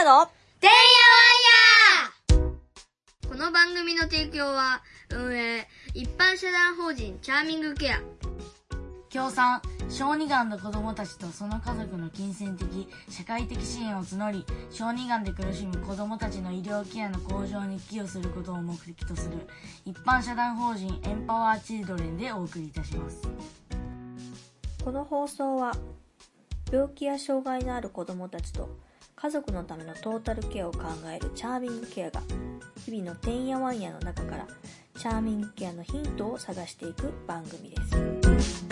やの？てんやわんやこの番組の提供は、運営、一般社団法人チャーミングケア。協賛小児がんの子供たちとその家族の金銭的社会的支援を募り小児がんで苦しむ子供たちの医療ケアの向上に寄与することを目的とする一般社団法人エンパワーチルドレンでお送りいたします。この放送は病気や障害のある子どもたちと家族のためのトータルケアを考えるチャーミングケアが日々のてんやわんやの中からチャーミングケアのヒントを探していく番組です。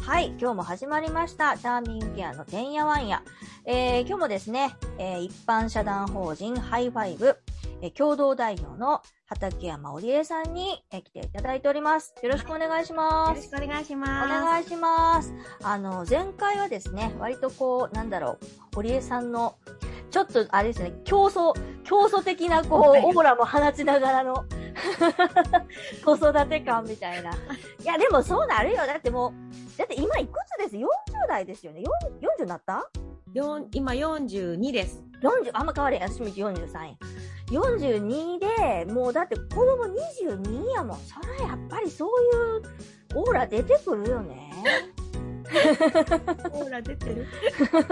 はい今日も始まりました。チャーミングケアのてんやわんや、えー、今日もですね、えー、一般社団法人 HI FIVE、えー、共同代表の畠山織恵さんに、えー、来ていただいておりますよろしくお願いしますよろしくお願いしますお願いしますあの前回はですね割とこうなんだろう織江さんのちょっとあれですね競争競争的なこうオーラも放ちながらの 子育て感みたいな。いや、でもそうなるよ。だってもう、だって今いくつです ?40 代ですよね。40になった？今42です。40、あんま変われへん。私も43や。42で、もうだって子供22やもん。そらやっぱりそういうオーラ出てくるよね。オーラ出てる？そっか。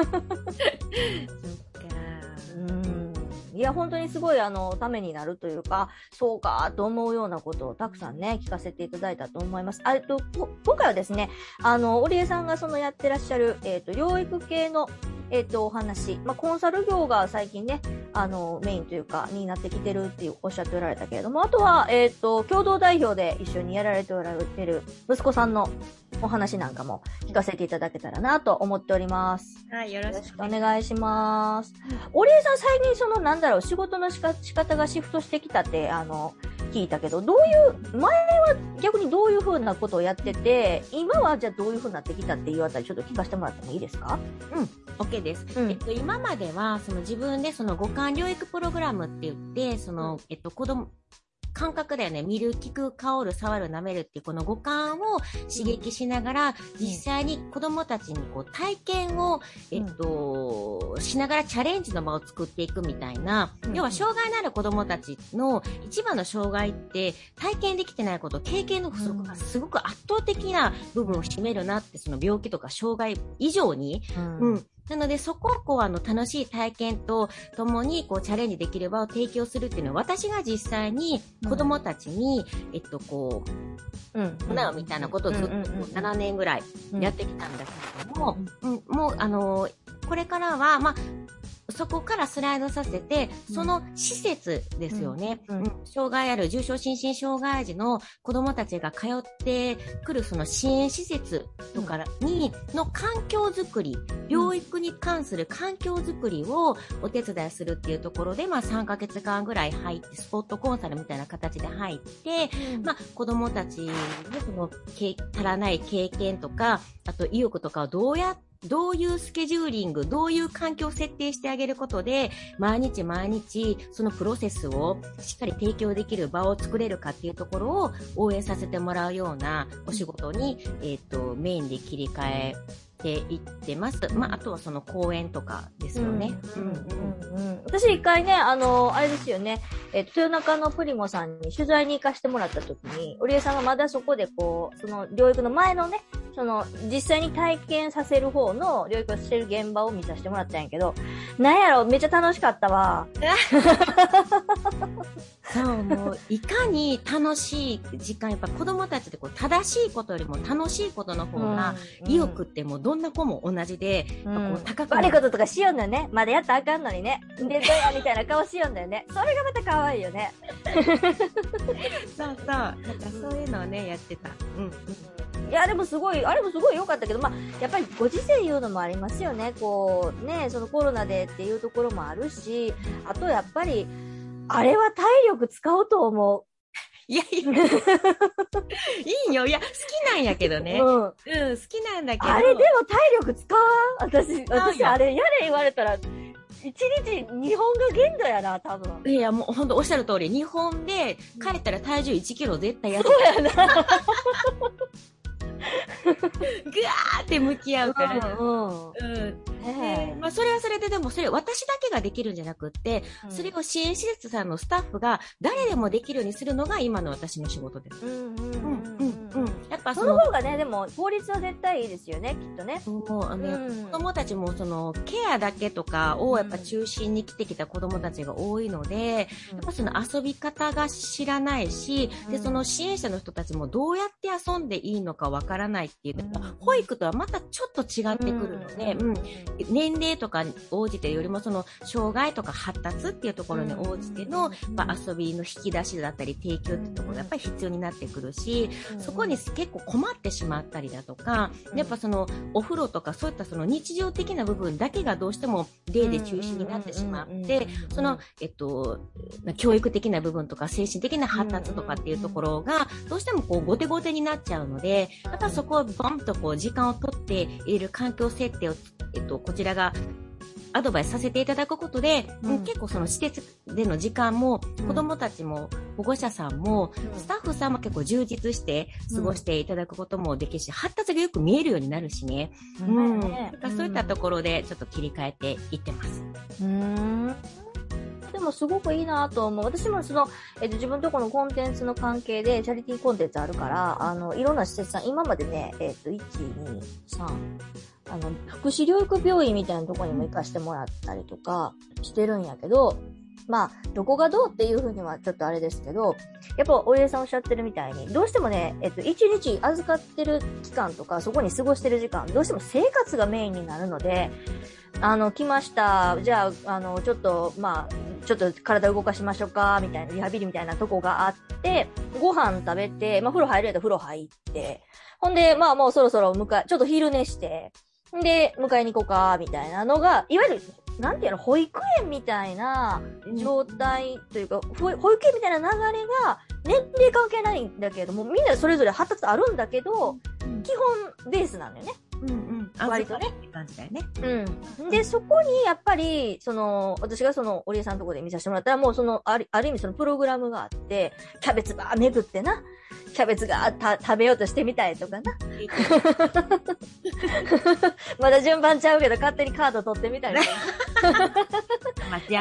うん。いや、本当にすごい、あの、ためになるというか、そうか、と思うようなことをたくさんね、聞かせていただいたと思います。あと、今回はですね、あの、織江さんがそのやってらっしゃる、えっ、ー、と、療育系の、えっ、ー、と、お話、まあ、コンサル業が最近ね、あの、メインというか、になってきてるっていうおっしゃっておられたけれども、あとは、えっ、ー、と、共同代表で一緒にやられておられてる息子さんのお話なんかも聞かせていただけたらなと思っております。はい、よろしくお願いします。織江さん、最近その、なんだろう、仕事のしか仕方がシフトしてきたって、あの、聞いたけど、どういう、前は逆にどういうふうなことをやってて、今はじゃあどういうふうになってきたっていうあたり、ちょっと聞かせてもらってもいいですか？うん、OK です。うん、えっと、今までは、その自分でその五感療育プログラムって言って、その、えっと、子供、感覚だよね。見る、聞く、香る、触る、舐めるっていうこの五感を刺激しながら、実際に子供たちにこう体験を、えっと、しながらチャレンジの場を作っていくみたいな、要は障害のある子供たちの一番の障害って体験できてないこと、経験の不足がすごく圧倒的な部分を占めるなって、その病気とか障害以上に、うん、なので、そこをこう、あの、楽しい体験とともに、こう、チャレンジできる場を提供するっていうのは、私が実際に子供たちに、うん、えっと、こう、うん、なみたいなことをずっと7年ぐらいやってきたんだけども、うん、もう、あの、これからは、まあ、そこからスライドさせて、その施設ですよね。うん、うん、障害ある重症心身障害児の子供たちが通ってくるその支援施設とかに、の環境づくり、療育に関する環境づくりをお手伝いするっていうところで、まあ3ヶ月間ぐらい入って、スポットコンサルみたいな形で入って、まあ子供たちのその、足らない経験とか、あと意欲とかをどうやってどういうスケジューリング、どういう環境を設定してあげることで、毎日毎日、そのプロセスをしっかり提供できる場を作れるかっていうところを応援させてもらうようなお仕事に、えっ、ー、と、メインで切り替えていってます。まあ、あとはその公演とかですよね。うんうんうん私一回ね、あの、あれですよね、えっ、と、豊中のプリモさんに取材に行かせてもらった時に、織江さんがまだそこでこう、その療育の前のね、その、実際に体験させる方の療育をしてる現場を見させてもらったんやけど、なんやろ、めっちゃ楽しかったわ。そう、もう、いかに楽しい時間、やっぱ子供たちでこう、正しいことよりも楽しいことの方が、意欲ってもうどんな子も同じで、うん、こう高く悪いこととかしようんだよね。まだやったらあかんのにね。で、どやみたいな顔しようんだよね。それがまた可愛いよね。そうそう。なんかそういうのをね、やってた。うん。いや、でもすごい、あれもすごい良かったけど、まあ、やっぱりご時世いうのもありますよね。こう、ね、そのコロナでっていうところもあるし、あとやっぱり、あれは体力使うと思う。いやいや、いいよ。いや、好きなんやけどね。うん。うん、好きなんだけど。あれでも体力使わん私、私、あれ、やれ言われたら、一日日本が限度やな、多分。いや、もう本当おっしゃる通り、日本で帰ったら体重1キロ絶対やる。そうやな。ーって向き合うから。まあ、それはそれででも、それ私だけができるんじゃなくって、うん。それを支援施設さんのスタッフが誰でもできるようにするのが今の私の仕事です。うんぱそその、の方がね、でも、効率は絶対いいですよね、きっとね。もうあの、うん。子供たちもそのケアだけとかをやっぱ中心に来てきた子供たちが多いので、やっぱその遊び方が知らないし、で、うん。その支援者の人たちもどうやって遊んでいいのかわからないっていう、うん。保育とはまたちょっと違ってくるので、うん。年齢とかに応じてよりもその障害とか発達っていうところに応じての、まあ、遊びの引き出しだったり提供っていうところがやっぱり必要になってくるし、そこに結構困ってしまったりだとか、うん。やっぱそのお風呂とかそういったその日常的な部分だけがどうしても例で中心になってしまって、その、えっと、教育的な部分とか精神的な発達とかっていうところがどうしてもこう後手後手になっちゃうので、またそこをボンとこう時間をとっている環境設定を、えっと、こちらがアドバイスさせていただくことで、うん結構その施設での時間もうん子供たちも保護者さんもうんスタッフさんも結構充実して過ごしていただくこともできるし、発達がよく見えるようになるしね。ううん。んだからそういったところでちょっと切り替えていってます。うん。でもすごくいいなと思う。私もその、えっと、自分のところのコンテンツの関係で、チャリティーコンテンツあるから、あの、いろんな施設さん、今までね、えっと、1、2、3、あの、福祉療育病院みたいなとこにも行かしてもらったりとかしてるんやけど、まあ、どこがどうっていうふうにはちょっとあれですけど、やっぱ、お家さんおっしゃってるみたいに、どうしてもね、えっと、1日預かってる期間とか、そこに過ごしてる時間、どうしても生活がメインになるので、あの、来ました。じゃあ、あの、ちょっと、まあ、ちょっと体動かしましょうか、みたいな、リハビリみたいなとこがあって、ご飯食べて、まあ、風呂入れたら風呂入って、ほんで、まあ、もうそろそろ迎え、ちょっと昼寝して、で、迎えに行こうか、みたいなのが、いわゆる、なんていうの、保育園みたいな状態というか、保保育園みたいな流れが、年齢関係ないんだけれども、みんなそれぞれ発達あるんだけど、基本ベースなんだよね。うんうん。割とね感じだよね。うん。で、そこにやっぱり、その、私がその、おりえさんのところで見させてもらったら、もうその、あるある意味そのプログラムがあって、キャベツばーめぐってな、キャベツがた食べようとしてみたりとかな。まだ順番ちゃうけど、勝手にカード取ってみたりとか。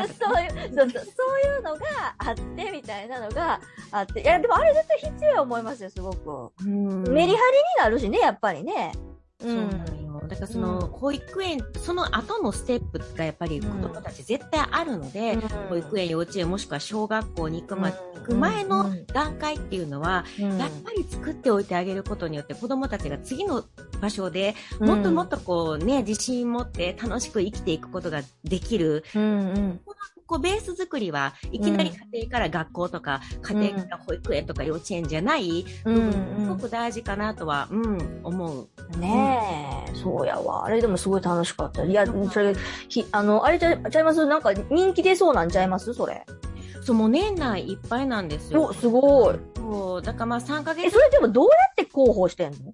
そういう、そういうのがあって、みたいなのがあって。いや、でもあれ絶対必要や思いますよ、すごく。うんメリハリになるしね、やっぱりね。うそうなのよ。だからその、うん。保育園、その後のステップがやっぱり子供たち絶対あるので、保育園、幼稚園もしくは小学校に行く,、まうん。行く前のうん。段階っていうのは、うん。やっぱり作っておいてあげることによって子供たちが次の場所でもっともっとこうね、自信持って楽しく生きていくことができる。うんうん。こうベース作りはいきなり家庭から学校とか、家庭から保育園とか幼稚園じゃないうん部分、すごく大事かなとは、うん、思う。ねえ、そうやわ。あれでもすごい楽しかった。いや、それ、ひ、あの、あれちゃちゃいます？なんか人気出そうなんちゃいます？それ。そう、もう年内いっぱいなんですよお、。すごい。そう、だからまあ3ヶえ、月それでもどうやって広報してんの？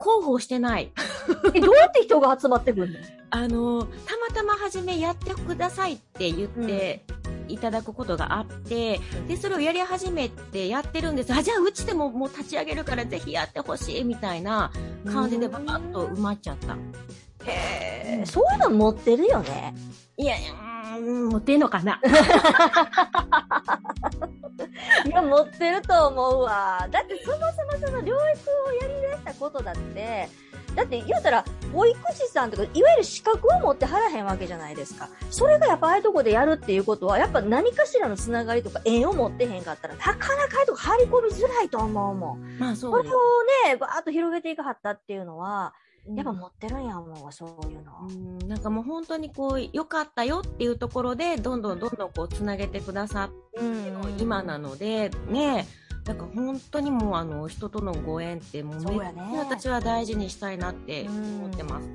広報してない。え、どうやって人が集まってくるの？あの、たまたま初めやってくださいって言っていただくことがあって、で、それをやり始めてやってるんです。あ、じゃあうちでももう立ち上げるからぜひやってほしいみたいな感じでバーッと埋まっちゃった。へえ、そういうの持ってるよね。いやん持ってんのかな？いや、持ってると思うわ。だってそもそもその療育をやり出したことだって、だって言うたら、保育士さんとか、いわゆる資格を持ってはらへんわけじゃないですか。それがやっぱああいうとこでやるっていうことは、やっぱ何かしらのつながりとか縁を持ってへんかったら、なかなかああいうとこ入り込みづらいと思うもん。まあそそうれです。をね、バーッと広げていかはったっていうのは、やっぱ持ってるんや思うわ、そういうの。うん。なんかもう本当にこう、良かったよっていうところで、どんどんどんどんこう、つなげてくださってうん。今なので、ね、なんか本当にもうあの、人とのご縁ってもうめ私は大事にしたいなって思ってます。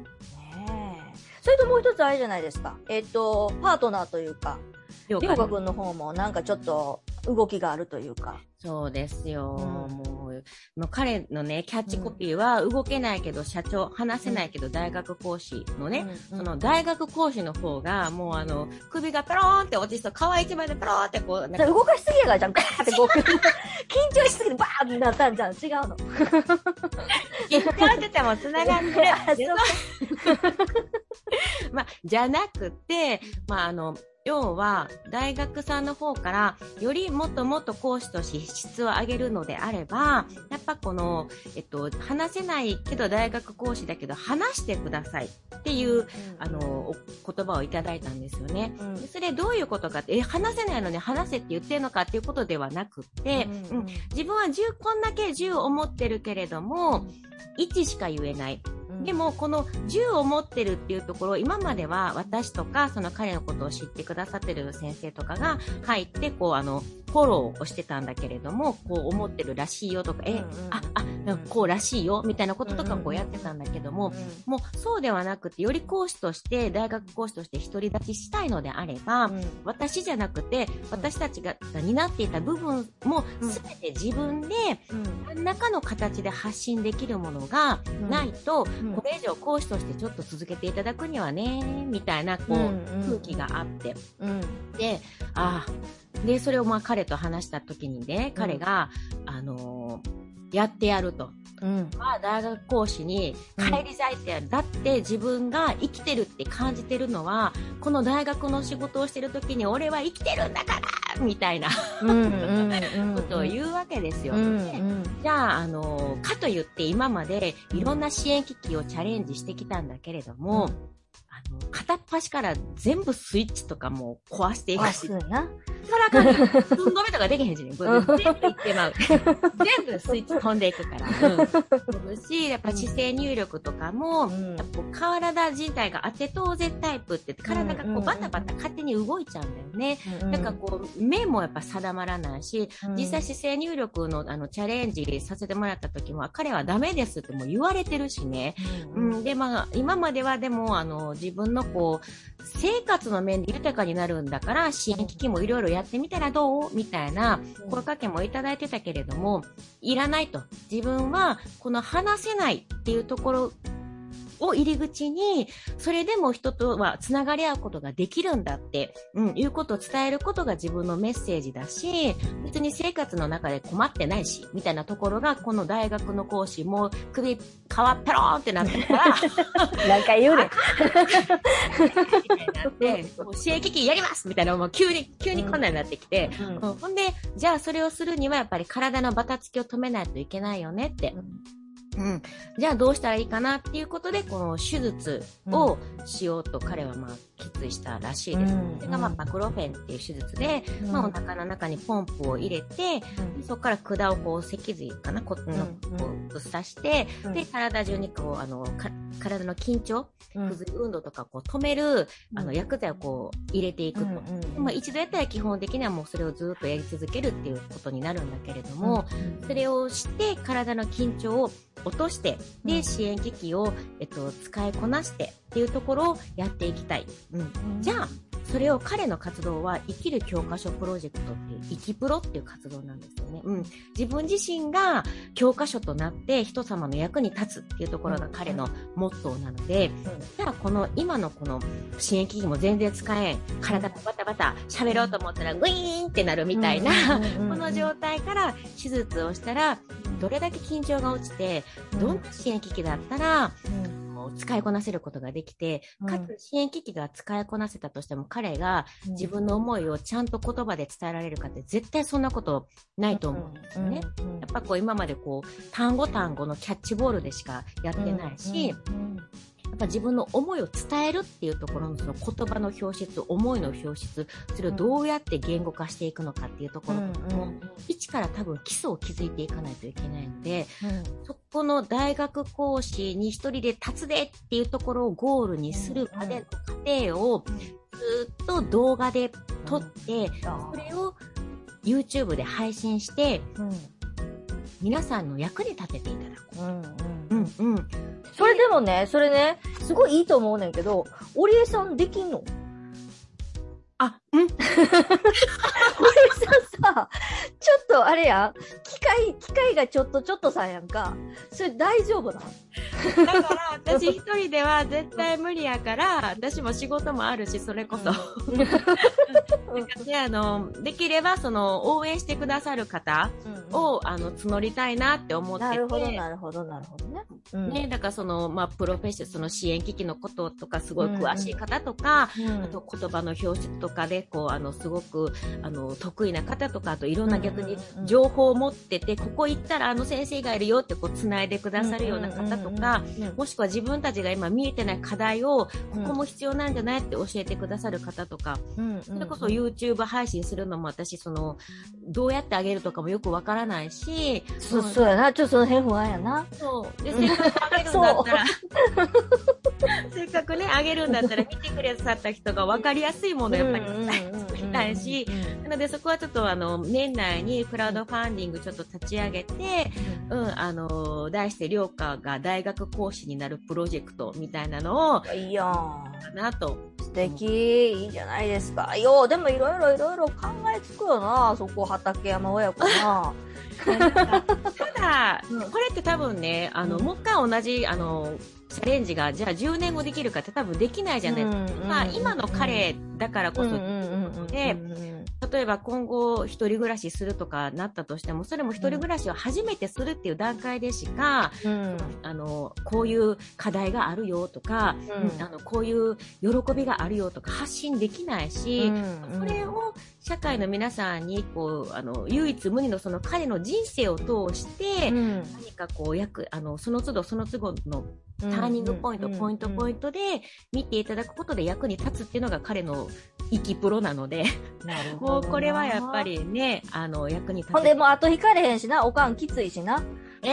それともう一つあれじゃないですか。えっ、と、パートナーというか、了りょうかくんの方もなんかちょっと動きがあるというか。そうですよ。うんもう、もう彼のね、キャッチコピーは、動けないけど社長、話せないけど大学講師のね、うんその大学講師の方が、もうあの、首がペローンって落ちそう、皮一枚でペローンってこう、なんか動かしすぎやからじゃん。ガーってこう、緊張しすぎてバーってなったんじゃん。違うの。緊張してても繋がってる。まあ、じゃなくて、まあ、あの、要は、大学さんの方から、よりもっともっと講師として質を上げるのであれば、やっぱこの、えっと、話せないけど大学講師だけど、話してくださいっていう、あの、言葉をいただいたんですよね。うん、それどういうことかって、え、話せないのに話せって言ってるのかっていうことではなくって、うん、うん、自分は10、こんだけ10を持ってるけれども、1しか言えない。でも、この銃を持ってるっていうところ、今までは私とか、その彼のことを知ってくださってる先生とかが入って、こう、あの、フォローをしてたんだけれども、こう思ってるらしいよとか、え、あ、あ、こうらしいよ、みたいなこととかこうやってたんだけども、もうそうではなくて、より講師として、大学講師として独り立ちしたいのであれば、私じゃなくて、私たちが担っていた部分も全て自分で、何らかの形で発信できるものがないと、これ以上講師としてちょっと続けていただくにはね、みたいな、こう、空気があって。で、ああ、で、それをまあ彼と話した時にね、彼が、うん、あのー、やってやると。うん、まあ大学講師に帰り咲いてやる、うん、だって自分が生きてるって感じてるのはこの大学の仕事をしてる時に俺は生きてるんだからみたいなことを言うわけですよ、うんうん、じゃああのかといって今までいろんな支援機器をチャレンジしてきたんだけれども、片っ端から全部スイッチとかも壊していくし。からかん、分止めとかできへんしね。全部いってまう。全部スイッチ飛んでいくから。うん。し、やっぱ姿勢入力とかも、うん、やっぱ体自体が当て当然タイプって体がこうバタバタ勝手に動いちゃうんだよね。うん、なんかこう、目もやっぱ定まらないし、実際姿勢入力のあのチャレンジさせてもらった時も、彼はダメですってもう言われてるしね。うん、で、まあ、今まではでも、あの、自分のこう、生活の面で豊かになるんだから、支援機器もいろいろやってみたらどう？みたいな声かけもいただいてたけれども、いらないと。自分はこの話せないっていうところを入り口に、それでも人とはつながり合うことができるんだって、うん、いうことを伝えることが自分のメッセージだし、別に生活の中で困ってないし、みたいなところが、この大学の講師も首、皮ペローンってなったから、何回言うね。ん。なって、支援機器やります！みたいな、もう。急に、急にこんなになってきて、うん。うん、ほんで、じゃあそれをするにはやっぱり体のバタつきを止めないといけないよねって。うんうん。じゃあどうしたらいいかなっていうことで、この手術をしようと彼はまあ決意したらしいです。うん、それがまあバクロフェンっていう手術で、うん、まあお腹の中にポンプを入れて、うん、そこから管をこう脊髄かな、この、こうぶっ刺して、で、体中にこう、あの、体の緊張、不随運動とかこう止める、あの、薬剤をこう入れていくと。でまあ一度やったら基本的にはもうそれをずっとやり続けるっていうことになるんだけれども、それをして体の緊張を落として、で、支援機器を、えっと、使いこなしてっていうところをやっていきたい。うん。じゃあ、それを彼の活動は生きる教科書プロジェクトって生きプロっていう活動なんですよね。うん。自分自身が教科書となって人様の役に立つっていうところが彼のモットーなので、じゃあこの今のこの支援機器も全然使えん、体がバタバタ喋ろうと思ったらグイーンってなるみたいな、この状態から手術をしたら、どれだけ緊張が落ちて、どんな支援機器だったら、使いこなせることができて、かつ支援機器が使いこなせたとしても、彼が自分の思いをちゃんと言葉で伝えられるかって絶対そんなことないと思うんですよね。やっぱこう今までこう単語単語のキャッチボールでしかやってないし、やっぱ自分の思いを伝えるっていうところのその言葉の表出、思いの表出、それをどうやって言語化していくのかっていうところも、一から多分基礎を築いていかないといけないので、そこの大学講師に一人で立つでっていうところをゴールにするまでの過程をずっと動画で撮って、それを YouTube で配信して、皆さんの役に立てていただく。うんうん。うん。それでもね、それね、すごいいいと思うねんけど、織江さんできんの？あ、うん。織江さんさ、ちょっとあれやん、機械、機械がちょっとちょっとさやんか。それ大丈夫なだから私一人では絶対無理やから、私も仕事もあるし、それこそ。なんかね、あの、できればその応援してくださる方を、あの、募りたいなって思ってて。なるほど、なるほど、なるほどね。うんね、だからその、まあ、プロフェッショナル、その支援機器のこととか、すごい詳しい方とか、うんあと言葉の表出とかで、こう、あの、すごく、あの、得意な方とか、あといろんな逆にうんうんうん情報を持ってて、ここ行ったらあの先生がいるよって、こう、繋いでくださるような方とか、うん。うんうんもしくは自分たちが今見えてない課題を、こうん。こも必要なんじゃないって教えてくださる方とか、うんうんそれこそ YouTube 配信するのも私、その、どうやってあげるとかもよくわからないし、そうそうやな、ちょっとその辺不安やな。そう。で、うんせっかくあげるんだったら、せっかくね、あげるんだったら、見てくださった人が分かりやすいものをやっぱり作りたいし、なのでそこはちょっとあの、年内にクラウドファンディングちょっと立ち上げて、うん、あの、題して、りょうかが大学講師になるプロジェクトみたいなのを、いいやん。かなと。素敵、いいじゃないですか。よう、でもいろいろいろいろ考えつくよな、そこ畠山親子な。ただ、うんこれって多分ね、あの、うんもう一回同じ、あの、チャレンジが、じゃあ10年後できるかって多分できないじゃない。ですか。まあ、今の彼だからこそ、で例えば今後一人暮らしするとかなったとしても、それも一人暮らしを初めてするっていう段階でしか、うん。あの、こういう課題があるよとか、うん。あの、こういう喜びがあるよとか発信できないし、それを社会の皆さんに、こう、あの、唯一無二のその彼の人生を通して、何かこう、役、あの、その都度その都度のターニングポイント、ポイント、ポイントで見ていただくことで役に立つっていうのが彼の生きプロなので、もうこれはやっぱ。りね、あの、役に立つ。ほんで、もう後引かれへんしな、おかんきついしな。え？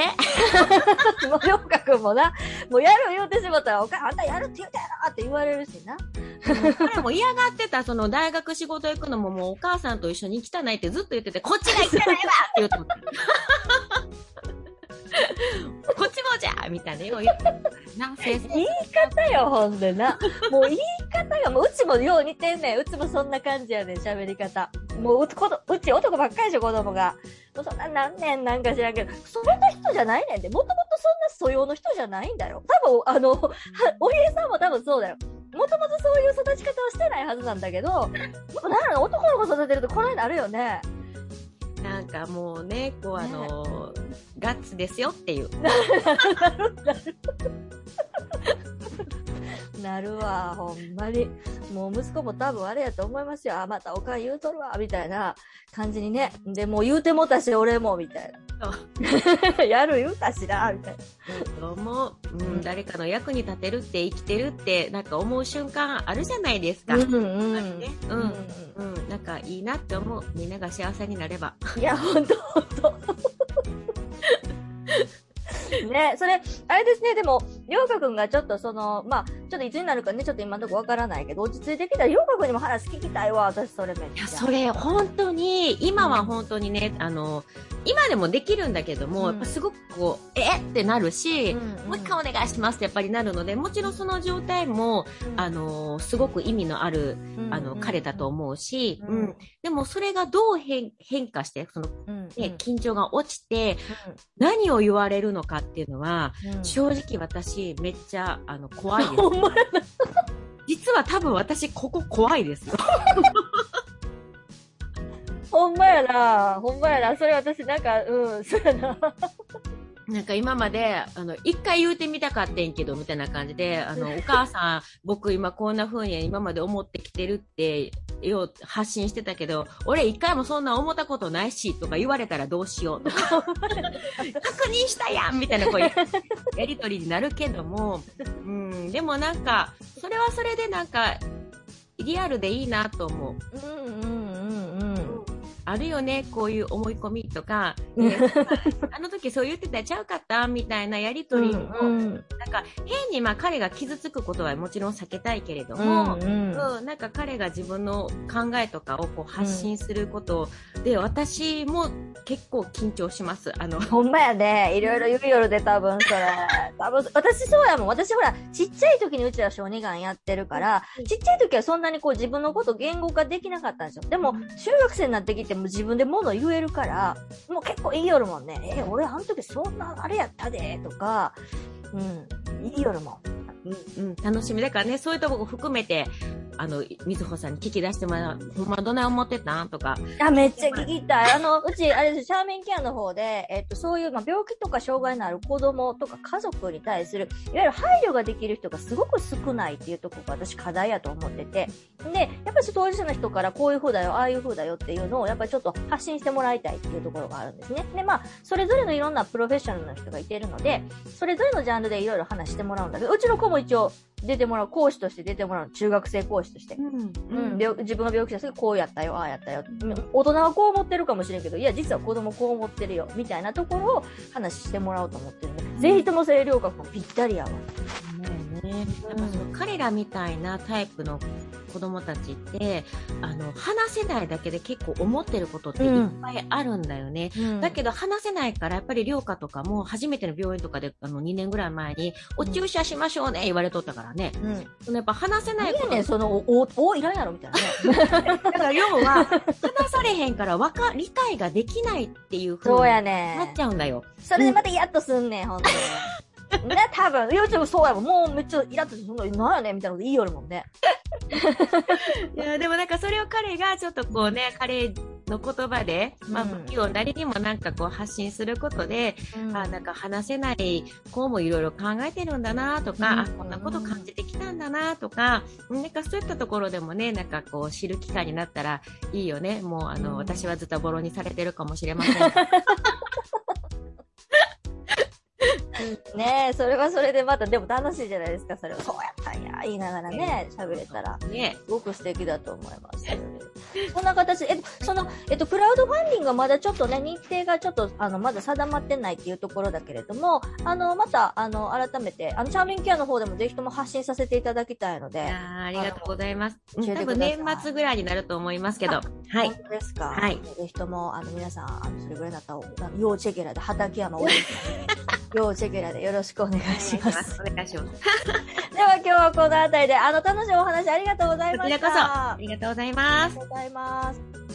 もう、りょうかくんもな、もうやる言うてしまったら、おかん、あんたやるって言うたやろって言われるしな。彼も嫌がってた、その大学仕事行くのももうお母さんと一緒に行きたないってずっと言ってて、こっちが行きたないわって言うと。こっちもじゃみたいなよう言ってな、先生。言い方よ、ほんでな。もう言い方が、もううちもよう似てんねん。うちもそんな感じやねん、喋り方。もううこどうち男ばっかりでしょ、子供が。もうそんな何年なんか知らんけど、そんな人じゃないねんで。もともとそんな素養の人じゃないんだよ。多分、あの、は おひえさんも多分そうだよ。もともとそういう育ち方をしてないはずなんだけど、な男の子育てるとこのようになるよね。なんかもうね、こうあのーガッツですよっていう。なるわ、ほんまに。もう息子も多分あれやと思いますよ。あ、またおかん言うとるわ、みたいな感じにね。で、もう言うてもたし、俺も、みたいな。やる言うたしな、みたいな。どうも、うん、誰かの役に立てるって生きてるってなんか思う瞬間あるじゃないですか。うんうんぱりねうん、うん、なんかいいなって思う。みんなが幸せになれば。いや、ほんとほんと。ね、それ、あれですね、でも、りょうかくんがちょっとその、まあ、ちょっといつになるかね、ちょっと今のとこわからないけど、落ち着いてきたら、りょうかくんにも話聞きたいわ、私それめっちゃ。いや、それ本当に、今は本当にね、あの、今でもできるんだけども、うん。やっぱすごくこう、えってなるし、うんうん。もう一回お願いしますってやっぱりなるので、もちろんその状態も、あの、すごく意味のある、うんあの、彼だと思うし、うん。うん。でもそれがどう変変化して、その、うん、ね、緊張が落ちて、何を言われるのかっていうのは、うん。正直私めっちゃ、あの、怖いです。ほんまや実は多分私ここ怖いですよ。ほんまやな。ほんまやな。それ私なんか、うん、そうやな。なんか今まで、あの、一回言うてみたかってんけど、みたいな感じで、あの、お母さん、僕今こんな風に今まで思ってきてるって、よう発信してたけど、俺一回もそんな思ったことないし、とか言われたらどうしようとか、確認したやんみたいなこうや やりとりになるけども、うん、でもなんか、それはそれでなんか、リアルでいいなと思う。うんうんうんうん。あるよね、こういう思い込みとか、うんねあの時そう言ってたらちゃうかったみたいなやりとりを、うんなんか変にまあ彼が傷つくことはもちろん避けたいけれども、うんうんうんなんか彼が自分の考えとかをこう発信することで、私も結構緊張します。あの、ほんまやね。いろいろ言うよるで、多分それ。多分、私そうやもん。私ほら、ちっちゃい時にうちは小児がんやってるから、ちっちゃい時はそんなにこう自分のこと言語化できなかったんですよ。でも、中学生になってきても自分で物言えるから、もう結構言いよるもんね。え、俺あの時そんなあれやったで、とか、うん、言いよるもん。うんうん、楽しみ。だからね、そういうところを含めて、あの、みずほさんに聞き出してもらう。ほんまどない思ってたん？とか。あ、めっちゃ聞きたい。あの、うち、あれです、シャーメンケアの方で、えっと、そういう、まあ、病気とか障害のある子供とか家族に対する、いわゆる配慮ができる人がすごく少ないっていうところが私課題やと思ってて。で、やっぱり当事者の人からこういう風だよ、ああいう風だよっていうのを、やっぱりちょっと発信してもらいたいっていうところがあるんですね。で、まあ、それぞれのいろんなプロフェッショナルの人がいてるので、それぞれのジャンルでいろいろ話してもらうんだけど、うちの子も一応、出てもらう、講師として出てもらう、中学生講師として。うん、病自分が病気した時こうやったよ、ああやったよ。大人はこう思ってるかもしれんけど、いや、実は子供こう思ってるよ、みたいなところを話してもらおうと思ってるん。で、ぜひとも清涼学もぴったりやわ。ね、やっぱその彼らみたいなタイプの子供たちって、あの、話せないだけで結構思ってることっていっぱいあるんだよね。うんだけど話せないから、やっぱり療科とかも初めての病院とかで、あの、2年ぐらい前に、お注射しましょうね、言われとったからね。うん。そのやっぱ話せないことねん、その、お、お、おいらんやろ、みたいなね。だから要は、話されへんからわか、理解ができないっていう風そうやになっねちゃうんだよ。それでまたイラッとすんねん、ほんとに。ね、多分、幼稚園もそうやもん。もうめっちゃイラッとして、そんな、なんやねんみたいなこと言いよるもんね。いや、でもなんかそれを彼がちょっとこうね、彼の言葉で、まあ、うん不器用なりにもなんかこう発信することで、あなんか話せない子もいろいろ考えてるんだなとか、うんあこんなこと感じてきたんだなとか、なんかそういったところでもね、なんかこう知る機会になったらいいよね。もうあの、うん私はずっとボロにされてるかもしれませんが。ねえ、それはそれでまた、でも楽しいじゃないですか、それは。そうやったんや、言いながらね、喋れたら。ね。すごく素敵だと思います。こんな形で、えっと、その、えっと、クラウドファンディングはまだちょっとね、日程がちょっと、あの、まだ定まってないっていうところだけれども、あの、また、あの、改めて、あの、チャーミングケアの方でもぜひとも発信させていただきたいので。いやーありがとうございます。多分年末ぐらいになると思いますけど。はい本。当ですかはいぜひとも、あの、皆さん、あの、それぐらいだったら、あの要チェケラで、畠山多いですので、要チェケラでよろしくお願いします。お願いします。では今日はこの辺りで、あの、楽しいお話ありがとうございました。こちらこそ、ありがとうございますあり。がとうございます。